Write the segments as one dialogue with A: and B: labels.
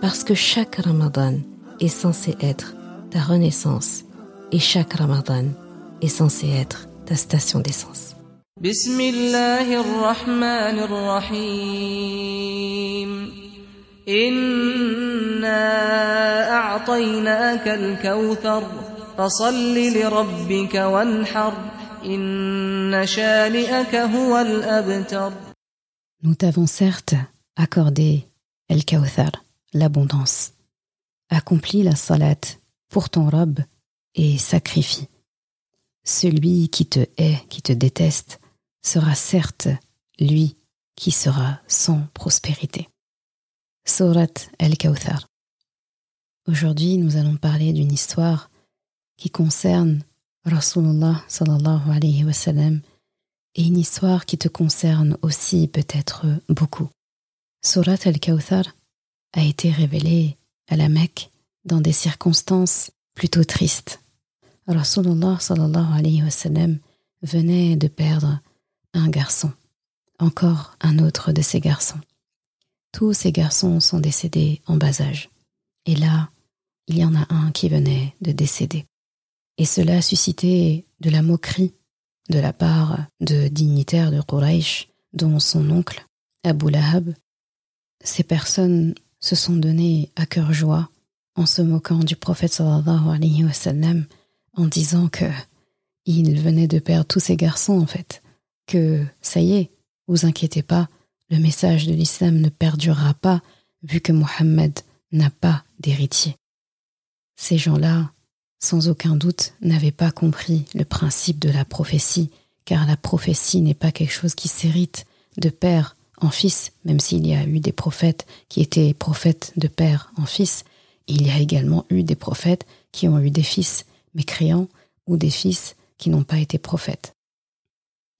A: parce que chaque Ramadan est censé être ta renaissance et chaque Ramadan est censé être ta station d'essence. Nous t'avons certes accordé El Kawthar l'abondance. Accomplis la salat pour ton robe et sacrifie. Celui qui te hait, qui te déteste, sera certes lui qui sera sans prospérité. Surat al-Kawthar. Aujourd'hui, nous allons parler d'une histoire qui concerne Rasulullah sallallahu alayhi wa sallam et une histoire qui te concerne aussi peut-être beaucoup. Surat al-Kawthar a été révélé à la Mecque dans des circonstances plutôt tristes. Rasulullah sallallahu alayhi wa sallam venait de perdre un garçon, encore un autre de ses garçons. Tous ces garçons sont décédés en bas âge. Et là, il y en a un qui venait de décéder. Et cela a suscité de la moquerie de la part de dignitaires de Quraysh, dont son oncle, Abu Lahab. Ces personnes se sont donnés à cœur joie en se moquant du prophète en disant que il venait de perdre tous ses garçons en fait, que ça y est, vous inquiétez pas, le message de l'islam ne perdurera pas vu que Mohammed n'a pas d'héritier. Ces gens-là, sans aucun doute, n'avaient pas compris le principe de la prophétie, car la prophétie n'est pas quelque chose qui s'hérite de père en fils, même s'il y a eu des prophètes qui étaient prophètes de père en fils, il y a également eu des prophètes qui ont eu des fils mécréants ou des fils qui n'ont pas été prophètes.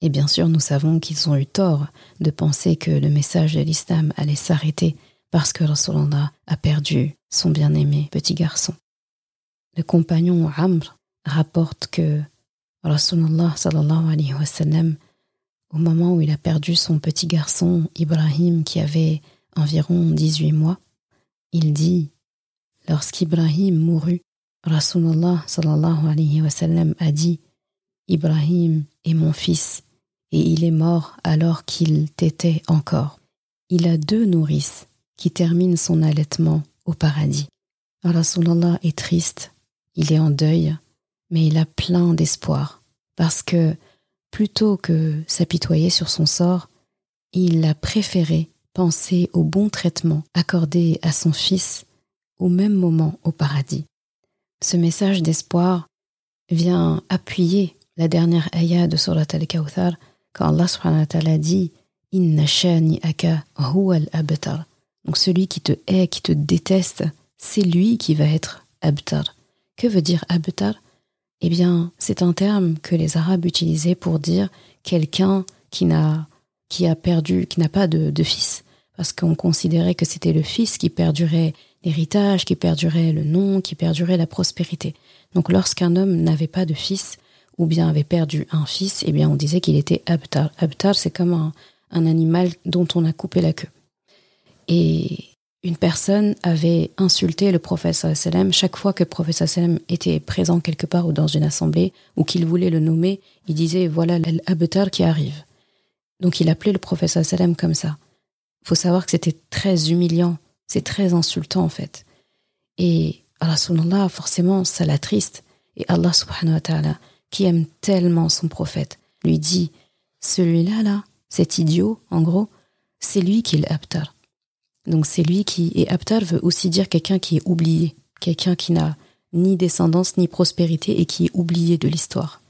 A: Et bien sûr, nous savons qu'ils ont eu tort de penser que le message de l'islam allait s'arrêter parce que Rasulallah a perdu son bien-aimé petit garçon. Le compagnon Amr rapporte que Rasulallah sallallahu alayhi wa sallam au moment où il a perdu son petit garçon Ibrahim qui avait environ 18 mois, il dit Lorsqu'Ibrahim mourut, Rasulullah sallallahu alayhi wa sallam a dit Ibrahim est mon fils et il est mort alors qu'il t'était encore. Il a deux nourrices qui terminent son allaitement au paradis. Rasulullah est triste, il est en deuil, mais il a plein d'espoir parce que Plutôt que s'apitoyer sur son sort, il a préféré penser au bon traitement accordé à son fils au même moment au paradis. Ce message d'espoir vient appuyer la dernière ayah de Surat al-Kawthar quand Allah subhanahu wa ta'ala dit Inna shani aka al-abtar. Donc celui qui te hait, qui te déteste, c'est lui qui va être abtar. Que veut dire abtar? Eh bien, c'est un terme que les Arabes utilisaient pour dire quelqu'un qui n'a qui a perdu, qui n'a pas de, fils, parce qu'on considérait que c'était le fils qui perdurait l'héritage, qui perdurait le nom, qui perdurait la prospérité. Donc, lorsqu'un homme n'avait pas de fils ou bien avait perdu un fils, eh bien, on disait qu'il était abtar. Abtar, c'est comme un, un animal dont on a coupé la queue. Et une personne avait insulté le prophète sallam chaque fois que le prophète sallam était présent quelque part ou dans une assemblée ou qu'il voulait le nommer, il disait voilà l'abtar qui arrive. Donc il appelait le prophète sallam comme ça. Faut savoir que c'était très humiliant, c'est très insultant en fait. Et Allah forcément ça l'attriste et Allah subhanahu wa ta'ala qui aime tellement son prophète lui dit celui-là là, cet idiot en gros, c'est lui qui est l'abtar donc c'est lui qui est Abtar veut aussi dire quelqu'un qui est oublié, quelqu'un qui n'a ni descendance ni prospérité et qui est oublié de l'histoire.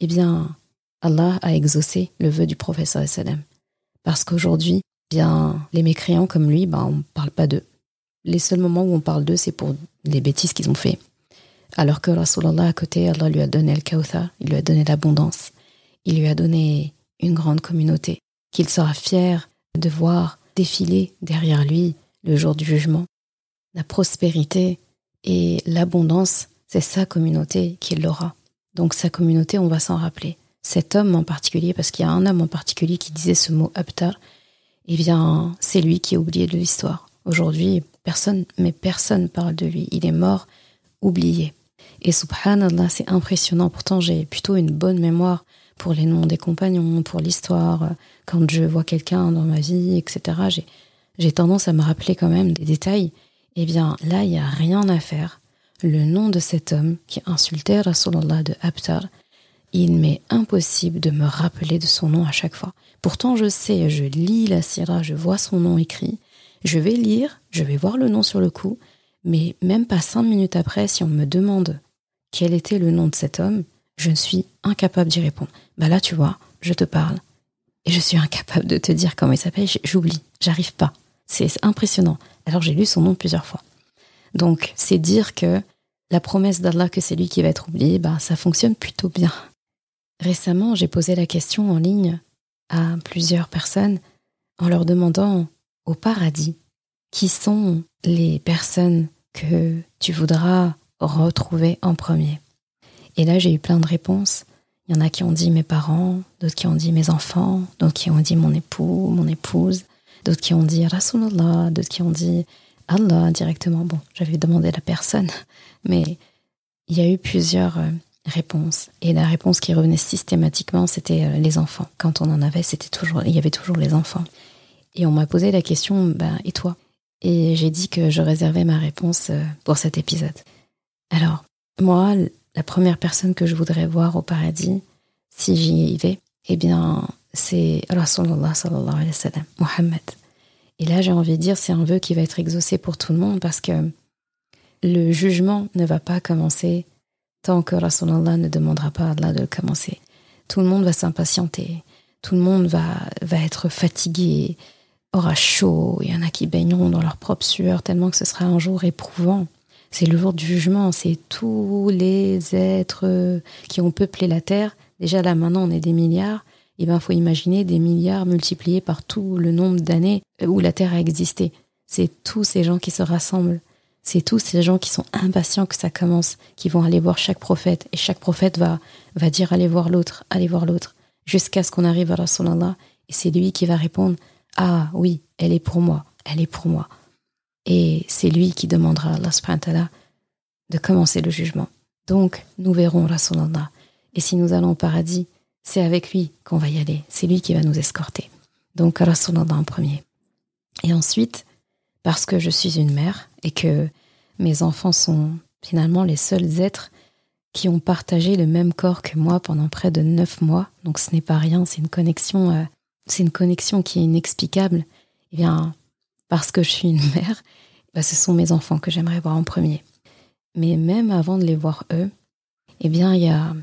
A: Eh bien, Allah a exaucé le vœu du professeur sallam. Parce qu'aujourd'hui, bien, les mécréants comme lui, ben, on ne parle pas d'eux. Les seuls moments où on parle d'eux, c'est pour les bêtises qu'ils ont fait. Alors que Rasulallah à côté, Allah lui a donné le Kawthar, il lui a donné l'abondance, il lui a donné une grande communauté, qu'il sera fier de voir défiler derrière lui le jour du jugement. La prospérité et l'abondance, c'est sa communauté qu'il l'aura. Donc sa communauté, on va s'en rappeler. Cet homme en particulier, parce qu'il y a un homme en particulier qui disait ce mot Abtar, eh bien, c'est lui qui est oublié de l'histoire. Aujourd'hui, personne, mais personne parle de lui. Il est mort, oublié. Et subhanallah, c'est impressionnant. Pourtant, j'ai plutôt une bonne mémoire pour les noms des compagnons, pour l'histoire. Quand je vois quelqu'un dans ma vie, etc., j'ai tendance à me rappeler quand même des détails. Eh bien, là, il n'y a rien à faire. Le nom de cet homme qui insultait Rasulallah de Abtar, il m'est impossible de me rappeler de son nom à chaque fois. Pourtant, je sais, je lis la sira, je vois son nom écrit, je vais lire, je vais voir le nom sur le coup, mais même pas cinq minutes après, si on me demande quel était le nom de cet homme, je suis incapable d'y répondre. Bah là, tu vois, je te parle et je suis incapable de te dire comment il s'appelle. J'oublie, j'arrive pas. C'est impressionnant. Alors j'ai lu son nom plusieurs fois. Donc c'est dire que la promesse d'Allah que c'est lui qui va être oublié, bah ça fonctionne plutôt bien. Récemment, j'ai posé la question en ligne à plusieurs personnes en leur demandant au paradis qui sont les personnes que tu voudras retrouver en premier? Et là, j'ai eu plein de réponses. Il y en a qui ont dit mes parents, d'autres qui ont dit mes enfants, d'autres qui ont dit mon époux, mon épouse, d'autres qui ont dit Rasulullah, d'autres qui ont dit Allah directement. Bon, j'avais demandé la personne, mais il y a eu plusieurs euh, réponses. Et la réponse qui revenait systématiquement, c'était euh, les enfants. Quand on en avait, c'était toujours, il y avait toujours les enfants. Et on m'a posé la question, ben, et toi? Et j'ai dit que je réservais ma réponse euh, pour cet épisode. Alors, moi, la première personne que je voudrais voir au paradis, si j'y vais, eh bien, c'est Rasulullah sallallahu alayhi wa sallam, Muhammad. Et là, j'ai envie de dire, c'est un vœu qui va être exaucé pour tout le monde parce que le jugement ne va pas commencer tant que Rasulullah ne demandera pas à Allah de le commencer. Tout le monde va s'impatienter, tout le monde va, va être fatigué, aura chaud, il y en a qui baigneront dans leur propre sueur tellement que ce sera un jour éprouvant. C'est le jour du jugement, c'est tous les êtres qui ont peuplé la Terre. Déjà là, maintenant, on est des milliards. Il ben, faut imaginer des milliards multipliés par tout le nombre d'années où la Terre a existé. C'est tous ces gens qui se rassemblent. C'est tous ces gens qui sont impatients que ça commence, qui vont aller voir chaque prophète. Et chaque prophète va, va dire allez voir l'autre, allez voir l'autre. Jusqu'à ce qu'on arrive à Rasulallah. Et c'est lui qui va répondre ah oui, elle est pour moi, elle est pour moi. Et c'est lui qui demandera à Allah de commencer le jugement. Donc, nous verrons Rasulallah. Et si nous allons au paradis, c'est avec lui qu'on va y aller. C'est lui qui va nous escorter. Donc, Rasulallah en premier. Et ensuite, parce que je suis une mère et que mes enfants sont finalement les seuls êtres qui ont partagé le même corps que moi pendant près de neuf mois. Donc, ce n'est pas rien, c'est une connexion euh, c'est une connexion qui est inexplicable, eh bien, parce que je suis une mère, bah, ce sont mes enfants que j'aimerais voir en premier. Mais même avant de les voir eux, eh bien, il y a,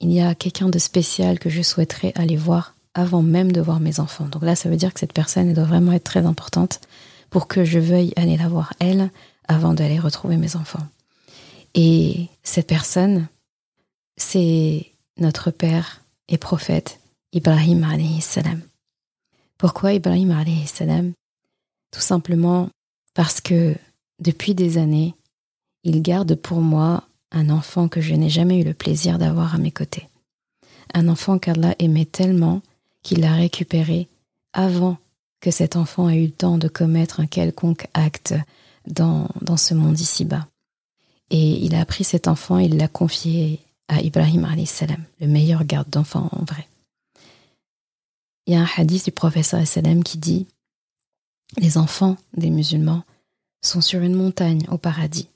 A: il y a quelqu'un de spécial que je souhaiterais aller voir avant même de voir mes enfants. Donc là, ça veut dire que cette personne doit vraiment être très importante pour que je veuille aller la voir elle avant d'aller retrouver mes enfants. Et cette personne, c'est notre père et prophète Ibrahim alayhi salam. Pourquoi Ibrahim alayhi salam? Tout simplement parce que depuis des années, il garde pour moi un enfant que je n'ai jamais eu le plaisir d'avoir à mes côtés. Un enfant qu'Allah aimait tellement qu'il l'a récupéré avant que cet enfant ait eu le temps de commettre un quelconque acte dans, ce monde ici-bas. Et il a pris cet enfant, il l'a confié à Ibrahim salam, le meilleur garde d'enfant en vrai. Il y a un hadith du professeur sallam qui dit Les enfants des musulmans sont sur une montagne au paradis.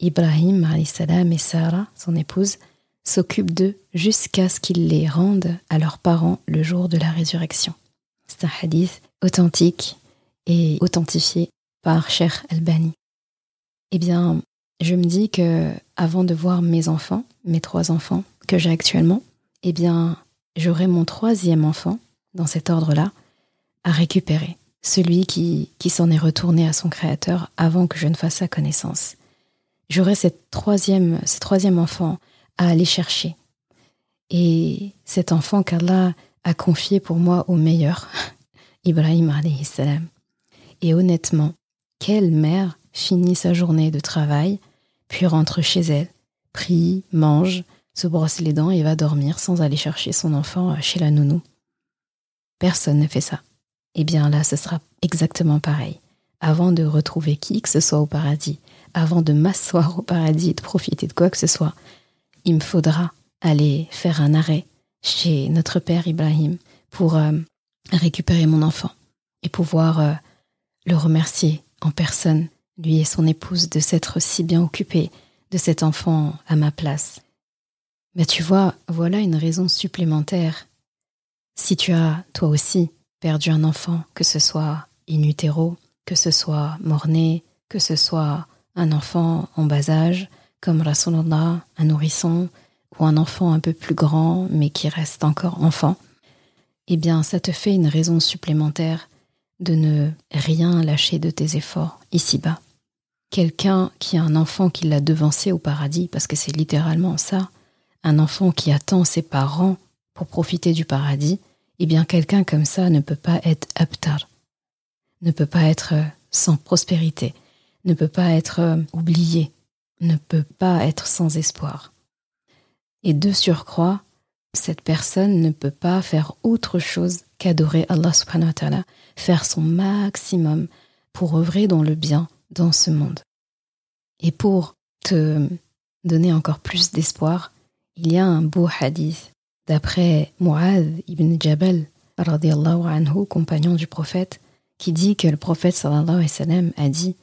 A: Ibrahim salam et Sarah, son épouse, s'occupent d'eux jusqu'à ce qu'ils les rendent à leurs parents le jour de la résurrection. C'est un hadith authentique et authentifié par Cher Albani. Eh bien, je me dis que avant de voir mes enfants, mes trois enfants que j'ai actuellement, eh bien, j'aurai mon troisième enfant dans cet ordre-là, à récupérer, celui qui, s'en est retourné à son créateur avant que je ne fasse sa connaissance. j'aurai cette troisième, ce troisième enfant à aller chercher. Et cet enfant qu'Allah a confié pour moi au meilleur, Ibrahim alayhi. Et honnêtement, quelle mère finit sa journée de travail, puis rentre chez elle, prie, mange, se brosse les dents et va dormir sans aller chercher son enfant chez la nounou Personne ne fait ça. Eh bien là, ce sera exactement pareil. Avant de retrouver qui que ce soit au paradis, avant de m'asseoir au paradis et de profiter de quoi que ce soit, il me faudra aller faire un arrêt chez notre père Ibrahim pour euh, récupérer mon enfant et pouvoir euh, le remercier en personne, lui et son épouse, de s'être si bien occupés de cet enfant à ma place. Mais tu vois, voilà une raison supplémentaire. Si tu as, toi aussi, perdu un enfant, que ce soit in utero, que ce soit mort-né, que ce soit un enfant en bas âge, comme Rasulallah, un nourrisson, ou un enfant un peu plus grand, mais qui reste encore enfant, eh bien, ça te fait une raison supplémentaire de ne rien lâcher de tes efforts ici-bas. Quelqu'un qui a un enfant qui l'a devancé au paradis, parce que c'est littéralement ça, un enfant qui attend ses parents pour profiter du paradis, eh bien quelqu'un comme ça ne peut pas être aptar, ne peut pas être sans prospérité, ne peut pas être oublié, ne peut pas être sans espoir. Et de surcroît, cette personne ne peut pas faire autre chose qu'adorer Allah subhanahu wa ta'ala, faire son maximum pour œuvrer dans le bien dans ce monde. Et pour te donner encore plus d'espoir, il y a un beau hadith d'après Mu'adh ibn Jabal, anhu, compagnon du prophète, qui dit que le prophète sallallahu a dit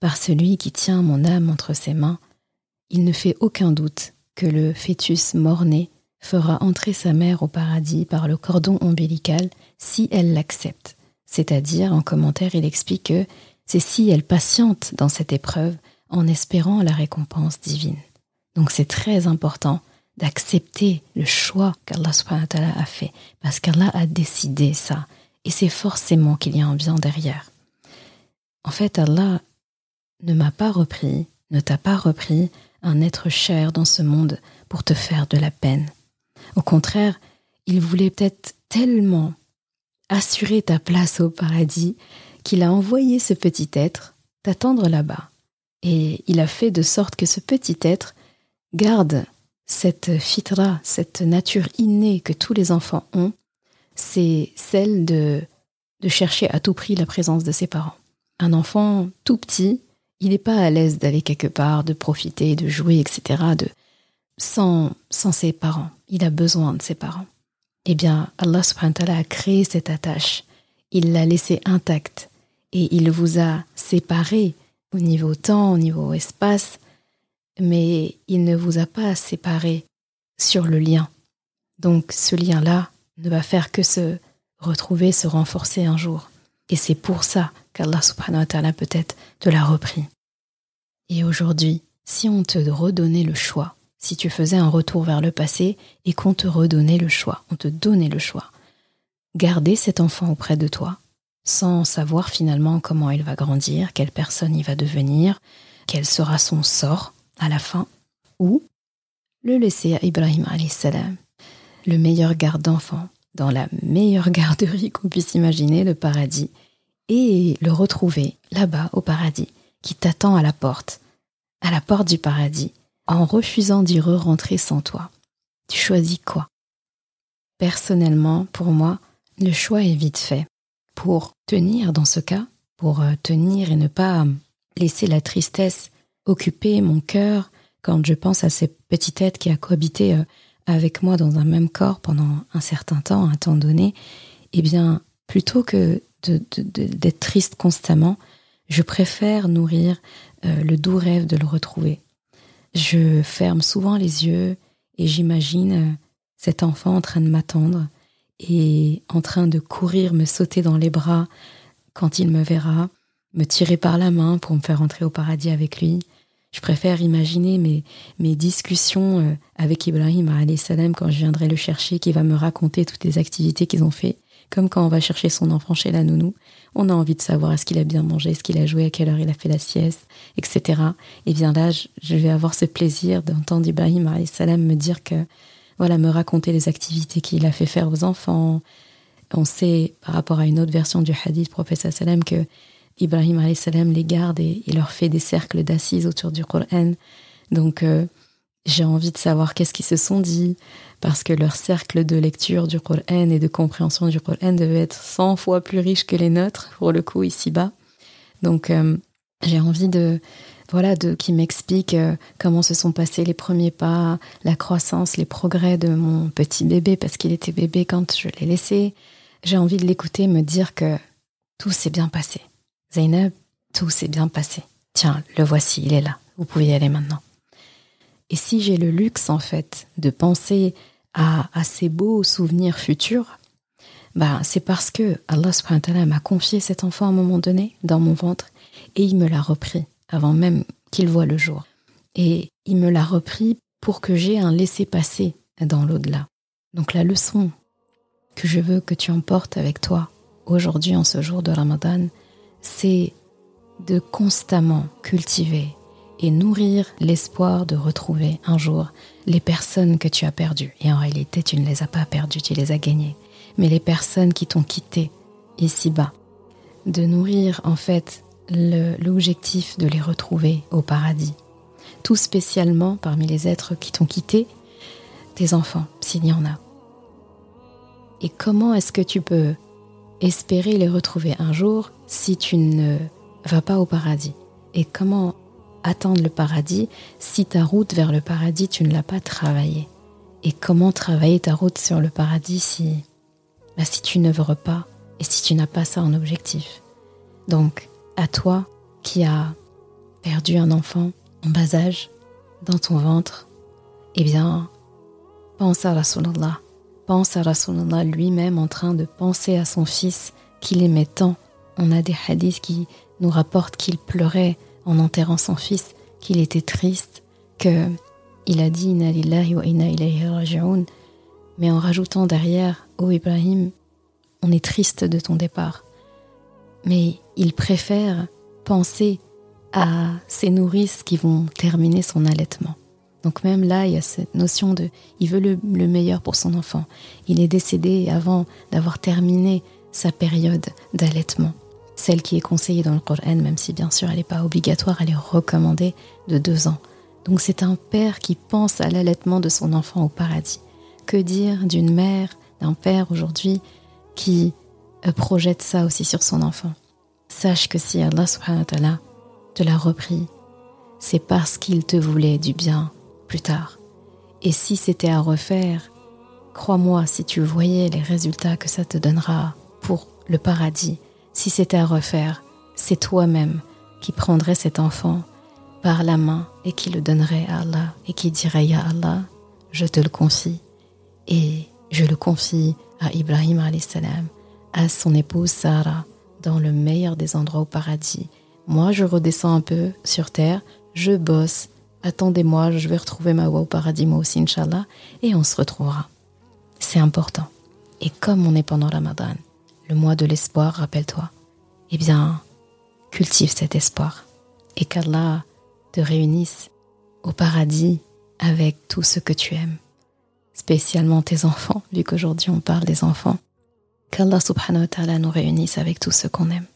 A: Par celui qui tient mon âme entre ses mains, il ne fait aucun doute que le fœtus mort-né fera entrer sa mère au paradis par le cordon ombilical si elle l'accepte. C'est-à-dire, en commentaire, il explique que c'est si elle patiente dans cette épreuve en espérant la récompense divine. Donc c'est très important d'accepter le choix qu'Allah a fait, parce qu'Allah a décidé ça, et c'est forcément qu'il y a un bien derrière. En fait, Allah ne m'a pas repris, ne t'a pas repris un être cher dans ce monde pour te faire de la peine. Au contraire, il voulait peut-être tellement assurer ta place au paradis qu'il a envoyé ce petit être t'attendre là-bas. Et il a fait de sorte que ce petit être garde cette fitra, cette nature innée que tous les enfants ont, c'est celle de, de chercher à tout prix la présence de ses parents. Un enfant tout petit il n'est pas à l'aise d'aller quelque part, de profiter, de jouer, etc. De, sans, ses parents. Il a besoin de ses parents. Eh bien, Allah subhanahu wa a créé cette attache. Il l'a laissée intacte. Et il vous a séparé au niveau temps, au niveau espace, mais il ne vous a pas séparé sur le lien. Donc ce lien-là ne va faire que se retrouver, se renforcer un jour. Et c'est pour ça qu'Allah subhanahu wa ta'ala peut-être te l'a repris. Et aujourd'hui, si on te redonnait le choix, si tu faisais un retour vers le passé et qu'on te redonnait le choix, on te donnait le choix, garder cet enfant auprès de toi, sans savoir finalement comment il va grandir, quelle personne il va devenir, quel sera son sort à la fin, ou le laisser à Ibrahim salam, le meilleur garde d'enfant, dans la meilleure garderie qu'on puisse imaginer, le paradis, et le retrouver là-bas au paradis, qui t'attend à la porte, à la porte du paradis, en refusant d'y re-rentrer sans toi. Tu choisis quoi? Personnellement, pour moi, le choix est vite fait. Pour tenir dans ce cas, pour euh, tenir et ne pas laisser la tristesse occuper mon cœur quand je pense à cette petite tête qui a cohabité euh, avec moi dans un même corps pendant un certain temps, un temps donné, eh bien, plutôt que d'être triste constamment, je préfère nourrir euh, le doux rêve de le retrouver. Je ferme souvent les yeux et j'imagine euh, cet enfant en train de m'attendre et en train de courir, me sauter dans les bras quand il me verra, me tirer par la main pour me faire entrer au paradis avec lui. Je préfère imaginer mes, mes discussions euh, avec Ibrahim salam quand je viendrai le chercher, qui va me raconter toutes les activités qu'ils ont fait Comme quand on va chercher son enfant chez la nounou, on a envie de savoir est-ce qu'il a bien mangé, est-ce qu'il a joué, à quelle heure il a fait la sieste, etc. Et bien là, je vais avoir ce plaisir d'entendre Ibrahim salam me dire que, voilà, me raconter les activités qu'il a fait faire aux enfants. On sait, par rapport à une autre version du hadith, prophète salam, que Ibrahim salam les garde et leur fait des cercles d'assises autour du Coran. Donc, euh, j'ai envie de savoir qu'est-ce qu'ils se sont dit, parce que leur cercle de lecture du Coran et de compréhension du Coran devait être 100 fois plus riche que les nôtres, pour le coup, ici-bas. Donc, euh, j'ai envie de, voilà, de qu'ils m'expliquent euh, comment se sont passés les premiers pas, la croissance, les progrès de mon petit bébé, parce qu'il était bébé quand je l'ai laissé. J'ai envie de l'écouter me dire que tout s'est bien passé. Zainab, tout s'est bien passé. Tiens, le voici, il est là. Vous pouvez y aller maintenant. Et si j'ai le luxe, en fait, de penser à, ces beaux souvenirs futurs, bah, c'est parce que Allah m'a confié cet enfant à un moment donné dans mon ventre et il me l'a repris avant même qu'il voit le jour. Et il me l'a repris pour que j'ai un laisser-passer dans l'au-delà. Donc la leçon que je veux que tu emportes avec toi aujourd'hui en ce jour de Ramadan, c'est de constamment cultiver et nourrir l'espoir de retrouver un jour les personnes que tu as perdues. Et en réalité, tu ne les as pas perdues, tu les as gagnées. Mais les personnes qui t'ont quitté ici-bas. De nourrir en fait l'objectif de les retrouver au paradis. Tout spécialement parmi les êtres qui t'ont quitté, tes enfants, s'il y en a. Et comment est-ce que tu peux espérer les retrouver un jour si tu ne vas pas au paradis Et comment attendre le paradis si ta route vers le paradis, tu ne l'as pas travaillée Et comment travailler ta route sur le paradis si, bah, si tu n'œuvres pas et si tu n'as pas ça en objectif Donc, à toi qui as perdu un enfant en bas âge dans ton ventre, eh bien, pense à Rasulallah. Pense à Rasulallah lui-même en train de penser à son fils qu'il aimait tant. On a des hadiths qui nous rapportent qu'il pleurait en enterrant son fils, qu'il était triste, que il a dit Inna lillahi wa inna ilayhi mais en rajoutant derrière Oh Ibrahim, on est triste de ton départ. Mais il préfère penser à ses nourrices qui vont terminer son allaitement. Donc même là, il y a cette notion de il veut le meilleur pour son enfant. Il est décédé avant d'avoir terminé sa période d'allaitement celle qui est conseillée dans le Coran, même si bien sûr elle n'est pas obligatoire, elle est recommandée de deux ans. Donc c'est un père qui pense à l'allaitement de son enfant au paradis. Que dire d'une mère, d'un père aujourd'hui qui euh, projette ça aussi sur son enfant? Sache que si Allah subhanahu wa ta'ala te l'a repris, c'est parce qu'il te voulait du bien plus tard. Et si c'était à refaire, crois-moi, si tu voyais les résultats que ça te donnera pour le paradis, si c'était à refaire, c'est toi-même qui prendrais cet enfant par la main et qui le donnerait à Allah et qui dirait Ya Allah, je te le confie. Et je le confie à Ibrahim salam, à son épouse Sarah, dans le meilleur des endroits au paradis. Moi, je redescends un peu sur terre, je bosse. Attendez-moi, je vais retrouver ma voie au paradis, moi aussi, Inch'Allah, et on se retrouvera. C'est important. Et comme on est pendant Ramadan, le mois de l'espoir, rappelle-toi, eh bien, cultive cet espoir et qu'Allah te réunisse au paradis avec tout ce que tu aimes, spécialement tes enfants, vu qu'aujourd'hui on parle des enfants. Qu'Allah subhanahu wa nous réunisse avec tout ce qu'on aime.